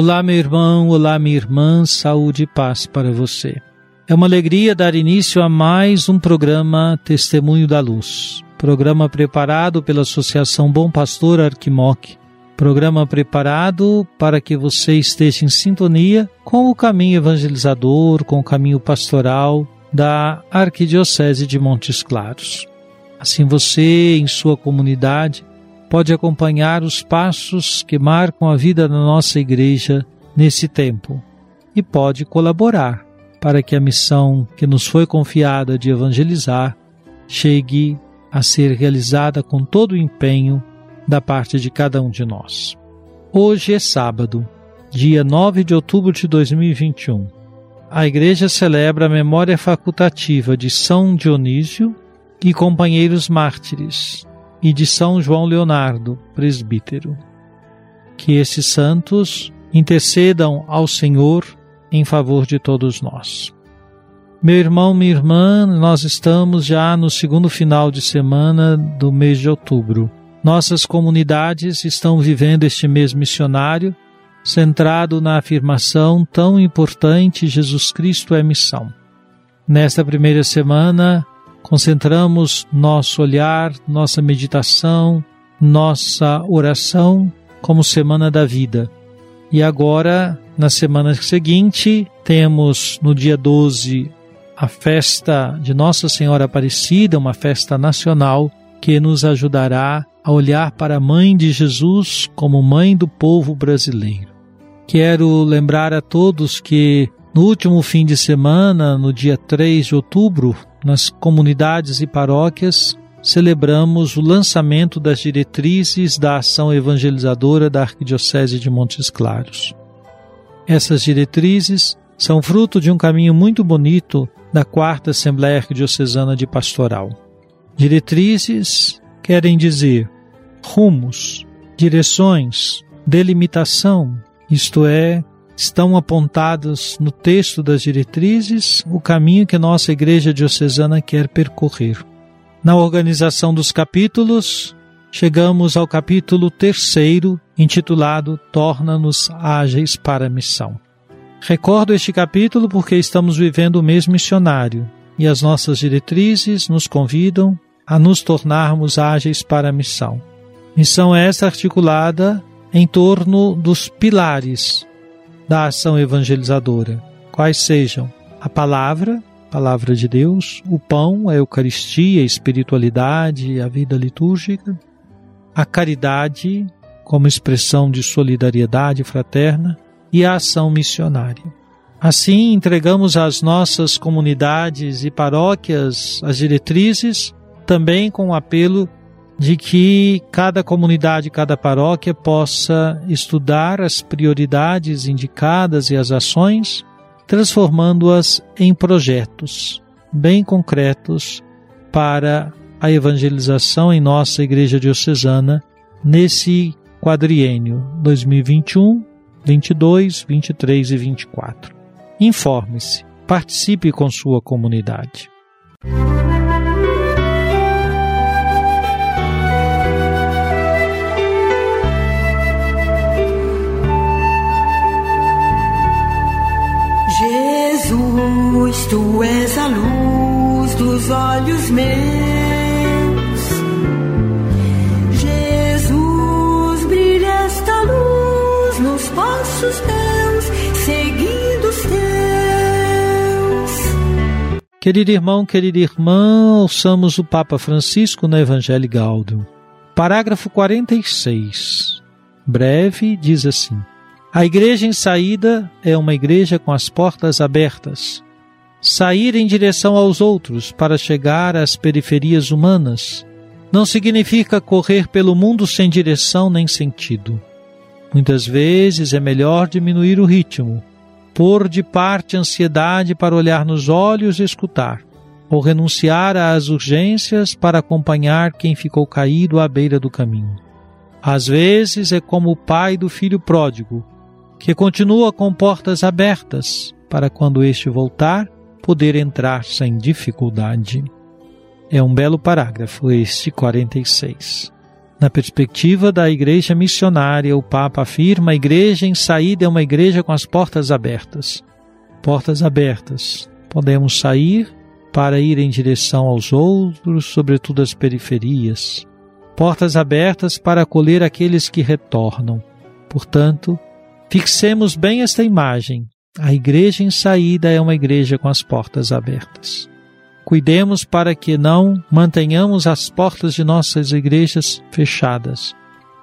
Olá, meu irmão, olá, minha irmã, saúde e paz para você. É uma alegria dar início a mais um programa Testemunho da Luz. Programa preparado pela Associação Bom Pastor Arquimoc. Programa preparado para que você esteja em sintonia com o caminho evangelizador, com o caminho pastoral da Arquidiocese de Montes Claros. Assim você, em sua comunidade, pode acompanhar os passos que marcam a vida da nossa igreja nesse tempo e pode colaborar para que a missão que nos foi confiada de evangelizar chegue a ser realizada com todo o empenho da parte de cada um de nós. Hoje é sábado, dia 9 de outubro de 2021. A igreja celebra a memória facultativa de São Dionísio e companheiros mártires e de São João Leonardo, presbítero. Que esses santos intercedam ao Senhor em favor de todos nós. Meu irmão, minha irmã, nós estamos já no segundo final de semana do mês de outubro. Nossas comunidades estão vivendo este mês missionário, centrado na afirmação tão importante: Jesus Cristo é missão. Nesta primeira semana, concentramos nosso olhar, nossa meditação, nossa oração como Semana da Vida. E agora, na semana seguinte, temos no dia 12 a festa de Nossa Senhora Aparecida, uma festa nacional que nos ajudará a olhar para a Mãe de Jesus como Mãe do povo brasileiro. Quero lembrar a todos que no último fim de semana, no dia 3 de outubro, nas comunidades e paróquias, celebramos o lançamento das diretrizes da ação evangelizadora da Arquidiocese de Montes Claros. Essas diretrizes são fruto de um caminho muito bonito da Quarta Assembleia Arquidiocesana de Pastoral. Diretrizes querem dizer rumos, direções, delimitação, isto é, estão apontados no texto das diretrizes o caminho que nossa Igreja Diocesana quer percorrer. Na organização dos capítulos, chegamos ao capítulo terceiro, intitulado Torna-nos Ágeis para a Missão. Recordo este capítulo porque estamos vivendo o mês missionário e as nossas diretrizes nos convidam a nos tornarmos ágeis para a missão. Missão esta articulada em torno dos pilares da ação evangelizadora, quais sejam a palavra, palavra de Deus, o pão, a Eucaristia, a espiritualidade, a vida litúrgica, a caridade como expressão de solidariedade fraterna e a ação missionária. Assim, entregamos às nossas comunidades e paróquias as diretrizes, também com o apelo de que cada comunidade, cada paróquia possa estudar as prioridades indicadas e as ações, transformando-as em projetos bem concretos para a evangelização em nossa Igreja Diocesana nesse quadriênio 2021, 22, 23 e 24. Informe-se, participe com sua comunidade. Jesus, tu és a luz dos olhos meus. Jesus, brilha passos teus, seguindo os teus. Querido irmão, querida irmã, ouçamos o Papa Francisco no Evangelho Gaudium. Parágrafo 46. Breve diz assim: A igreja em saída é uma igreja com as portas abertas. Sair em direção aos outros para chegar às periferias humanas não significa correr pelo mundo sem direção nem sentido. Muitas vezes é melhor diminuir o ritmo, pôr de parte a ansiedade para olhar nos olhos e escutar, ou renunciar às urgências para acompanhar quem ficou caído à beira do caminho. Às vezes é como o pai do filho pródigo, que continua com portas abertas para quando este voltar poder entrar sem dificuldade. É um belo parágrafo este 46. Na perspectiva da igreja missionária, o Papa afirma: a igreja em saída é uma igreja com as portas abertas. Portas abertas. Podemos sair para ir em direção aos outros, sobretudo às periferias. Portas abertas para acolher aqueles que retornam. Portanto, fixemos bem esta imagem. A igreja em saída é uma igreja com as portas abertas. Cuidemos para que não mantenhamos as portas de nossas igrejas fechadas,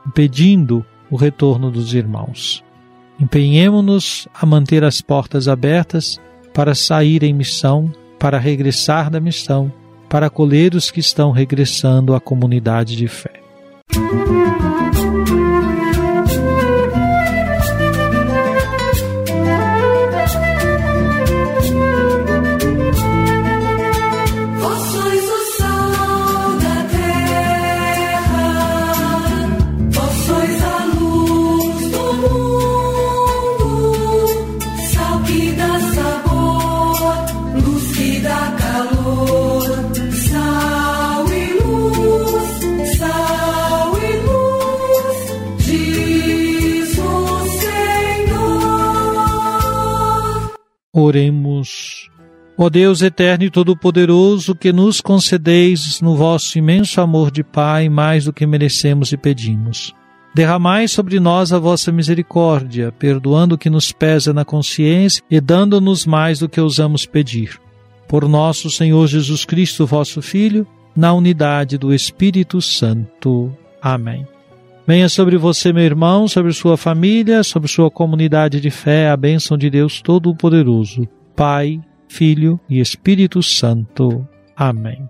impedindo o retorno dos irmãos. Empenhemos-nos a manter as portas abertas para sair em missão, para regressar da missão, para acolher os que estão regressando à comunidade de fé. Música Oremos. Ó Deus eterno e todo-poderoso, que nos concedeis no vosso imenso amor de Pai mais do que merecemos e pedimos. Derramai sobre nós a vossa misericórdia, perdoando o que nos pesa na consciência e dando-nos mais do que ousamos pedir. Por nosso Senhor Jesus Cristo, vosso Filho, na unidade do Espírito Santo. Amém. Venha sobre você, meu irmão, sobre sua família, sobre sua comunidade de fé, a bênção de Deus Todo-Poderoso, Pai, Filho e Espírito Santo. Amém.